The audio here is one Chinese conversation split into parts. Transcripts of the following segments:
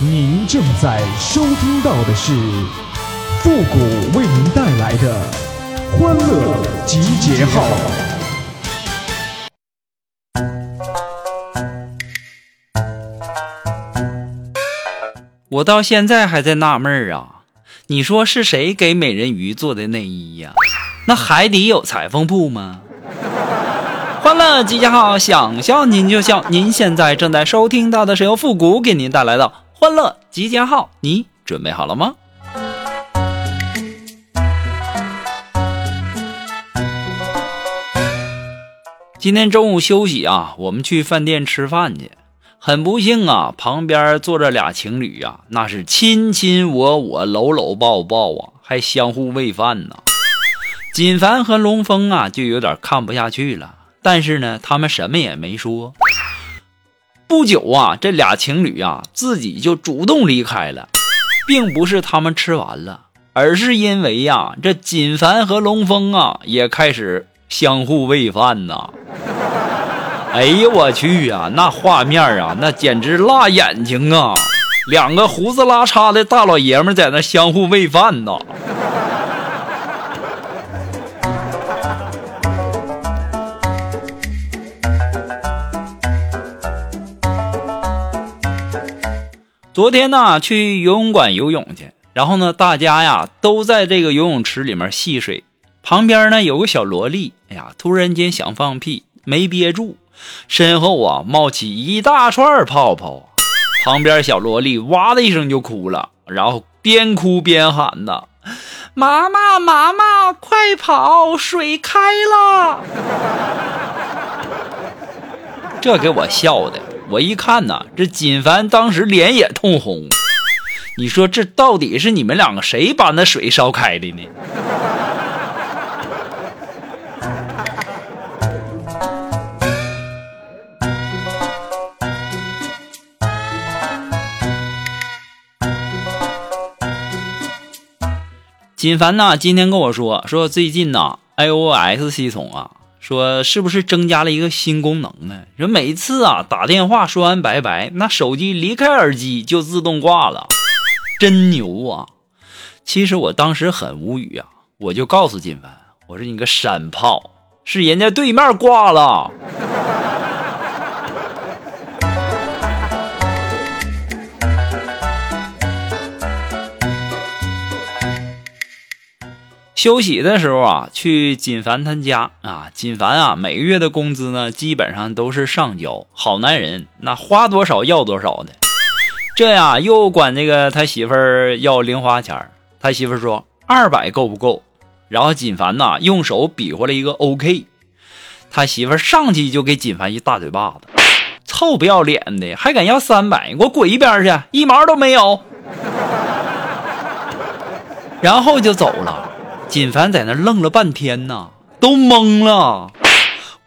您正在收听到的是复古为您带来的欢乐集结号。我到现在还在纳闷儿啊，你说是谁给美人鱼做的内衣呀？那海底有裁缝铺吗？欢乐集结号，想笑您就笑。您现在正在收听到的是由复古给您带来的欢乐集结号，你准备好了吗？今天中午休息啊，我们去饭店吃饭去。很不幸啊，旁边坐着俩情侣啊，那是亲亲我我，搂搂抱抱啊，还相互喂饭呢。锦凡和龙峰啊，就有点看不下去了，但是呢，他们什么也没说。不久啊，这俩情侣啊，自己就主动离开了，并不是他们吃完了，而是因为呀，这锦凡和龙峰啊，也开始相互喂饭呐。哎呦我去呀，那画面啊，那简直辣眼睛啊！两个胡子拉碴的大老爷们在那相互喂饭呢。昨天呢，去游泳馆游泳去，然后呢，大家呀都在这个游泳池里面戏水，旁边呢有个小萝莉，哎呀，突然间想放屁，没憋住，身后啊冒起一大串泡泡，旁边小萝莉哇的一声就哭了，然后边哭边喊呐：“妈妈，妈妈，快跑，水开了！”这给我笑的。我一看呐，这锦凡当时脸也通红。你说这到底是你们两个谁把那水烧开的呢？锦凡呐，今天跟我说说最近呐，iOS 系统啊。说是不是增加了一个新功能呢？说每次啊打电话说完拜拜，那手机离开耳机就自动挂了，真牛啊！其实我当时很无语啊，我就告诉金凡，我说你个山炮，是人家对面挂了。休息的时候啊，去锦凡他家啊。锦凡啊，每个月的工资呢，基本上都是上交。好男人，那花多少要多少的。这呀，又管那个他媳妇要零花钱他媳妇说二百够不够？然后锦凡呐，用手比划了一个 OK。他媳妇上去就给锦凡一大嘴巴子，臭不要脸的，还敢要三百？给我滚一边去，一毛都没有。然后就走了。锦凡在那愣了半天呢，都懵了。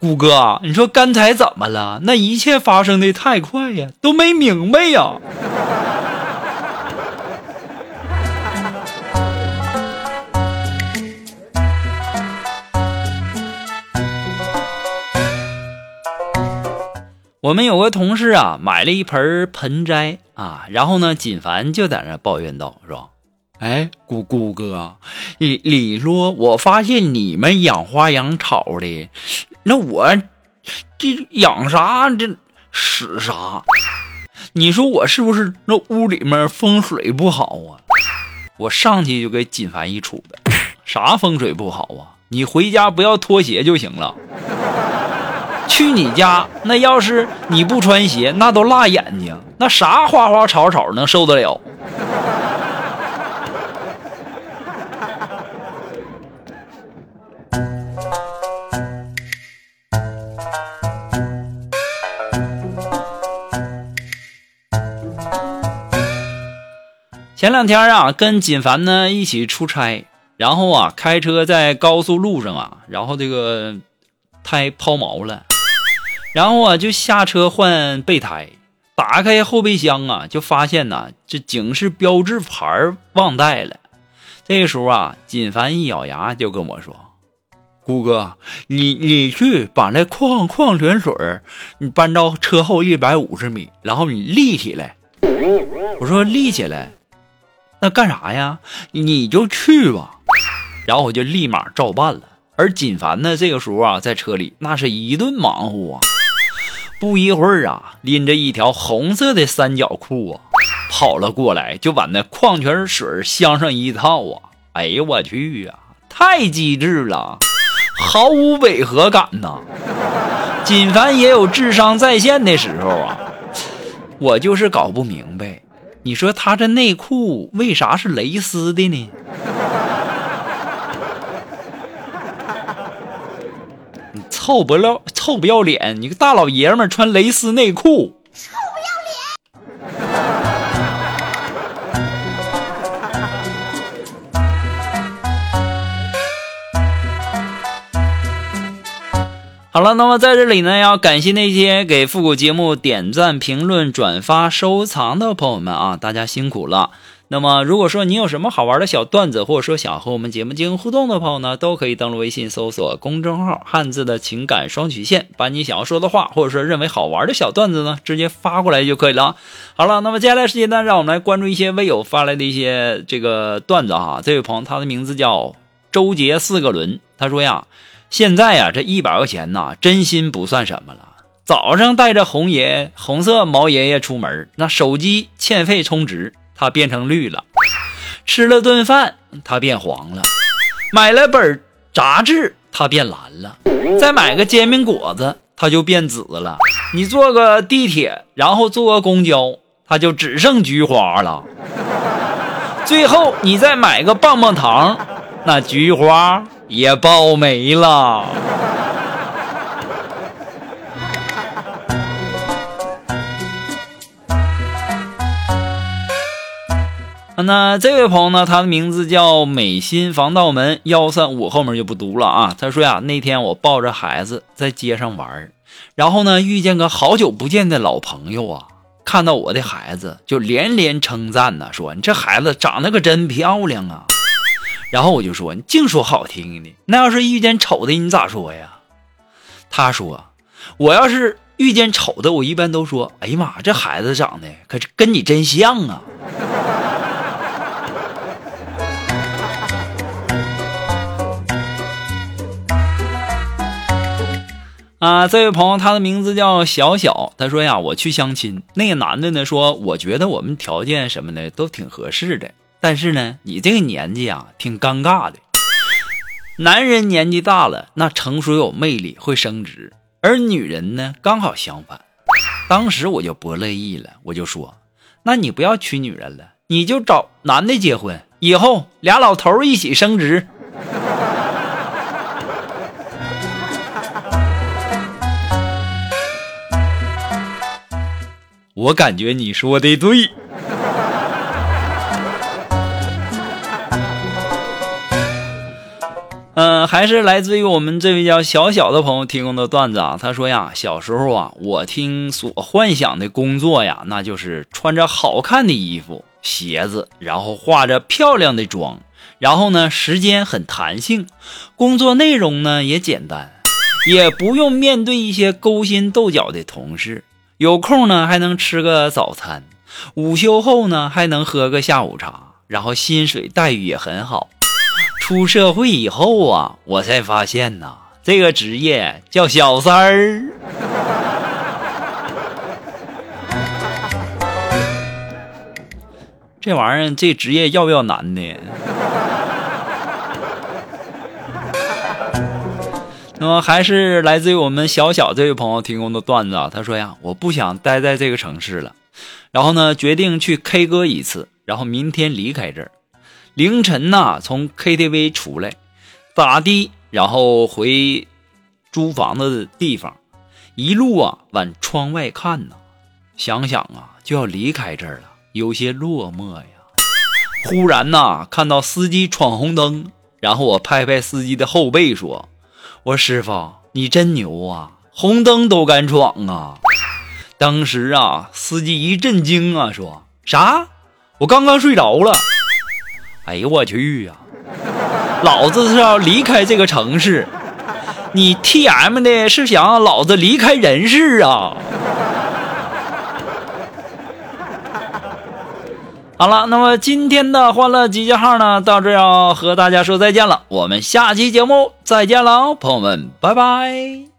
谷哥，你说刚才怎么了？那一切发生的太快呀，都没明白呀。我们有个同事啊，买了一盆盆栽啊，然后呢，锦凡就在那抱怨道：“说。”哎，姑姑哥，李李说，我发现你们养花养草的，那我这养啥这使啥？你说我是不是那屋里面风水不好啊？我上去就给锦凡一杵子，啥风水不好啊？你回家不要脱鞋就行了。去你家，那要是你不穿鞋，那都辣眼睛，那啥花花草草能受得了？前两天啊，跟锦凡呢一起出差，然后啊开车在高速路上啊，然后这个胎抛锚了，然后啊就下车换备胎，打开后备箱啊，就发现呐这警示标志牌忘带了。这时候啊，锦凡一咬牙就跟我说：“姑哥，你你去把那矿矿泉水你搬到车后一百五十米，然后你立起来。”我说立起来，那干啥呀？你就去吧。然后我就立马照办了。而锦凡呢，这个时候啊，在车里那是一顿忙活啊。不一会儿啊，拎着一条红色的三角裤啊，跑了过来，就把那矿泉水镶上一套啊。哎呦我去呀，太机智了，毫无违和感呐。锦凡也有智商在线的时候啊，我就是搞不明白，你说他这内裤为啥是蕾丝的呢？你臭不要臭不要脸！你个大老爷们穿蕾丝内裤。好了，那么在这里呢，要感谢那些给复古节目点赞、评论、转发、收藏的朋友们啊，大家辛苦了。那么，如果说你有什么好玩的小段子，或者说想和我们节目进行互动的朋友呢，都可以登录微信搜索公众号“汉字的情感双曲线”，把你想要说的话，或者说认为好玩的小段子呢，直接发过来就可以了。好了，那么接下来时间呢，让我们来关注一些微友发来的一些这个段子哈。这位朋友，他的名字叫周杰四个轮，他说呀。现在呀，这一百块钱呐，真心不算什么了。早上带着红爷红色毛爷爷出门，那手机欠费充值，它变成绿了；吃了顿饭，它变黄了；买了本杂志，它变蓝了；再买个煎饼果子，它就变紫了。你坐个地铁，然后坐个公交，它就只剩菊花了。最后你再买个棒棒糖，那菊花。也爆没了。那这位朋友呢？他的名字叫美心防盗门幺三五，后面就不读了啊。他说呀，那天我抱着孩子在街上玩，然后呢遇见个好久不见的老朋友啊，看到我的孩子就连连称赞呢，说你这孩子长得可真漂亮啊。然后我就说：“你净说好听的，那要是遇见丑的，你咋说呀？”他说：“我要是遇见丑的，我一般都说：‘哎呀妈，这孩子长得可是跟你真像啊！’”啊，这位朋友，他的名字叫小小，他说呀：“我去相亲，那个男的呢说，我觉得我们条件什么的都挺合适的。”但是呢，你这个年纪啊，挺尴尬的。男人年纪大了，那成熟有魅力，会升职；而女人呢，刚好相反。当时我就不乐意了，我就说：“那你不要娶女人了，你就找男的结婚，以后俩老头一起升职。”我感觉你说的对。嗯，还是来自于我们这位叫小小的朋友提供的段子啊。他说呀，小时候啊，我听所幻想的工作呀，那就是穿着好看的衣服、鞋子，然后化着漂亮的妆，然后呢，时间很弹性，工作内容呢也简单，也不用面对一些勾心斗角的同事，有空呢还能吃个早餐，午休后呢还能喝个下午茶，然后薪水待遇也很好。出社会以后啊，我才发现呐，这个职业叫小三儿。这玩意儿，这职业要不要男的？那么还是来自于我们小小这位朋友提供的段子啊。他说呀，我不想待在这个城市了，然后呢，决定去 K 歌一次，然后明天离开这儿。凌晨呐，从 KTV 出来，打的，然后回租房子的地方，一路啊往窗外看呐，想想啊就要离开这儿了，有些落寞呀。忽然呐，看到司机闯红灯，然后我拍拍司机的后背说：“我说师傅，你真牛啊，红灯都敢闯啊！”当时啊，司机一震惊啊，说啥？我刚刚睡着了。哎呦我去呀！老子是要离开这个城市，你 T M 的是想让老子离开人世啊？好了，那么今天的欢乐集结号呢，到这要和大家说再见了。我们下期节目再见了，朋友们，拜拜。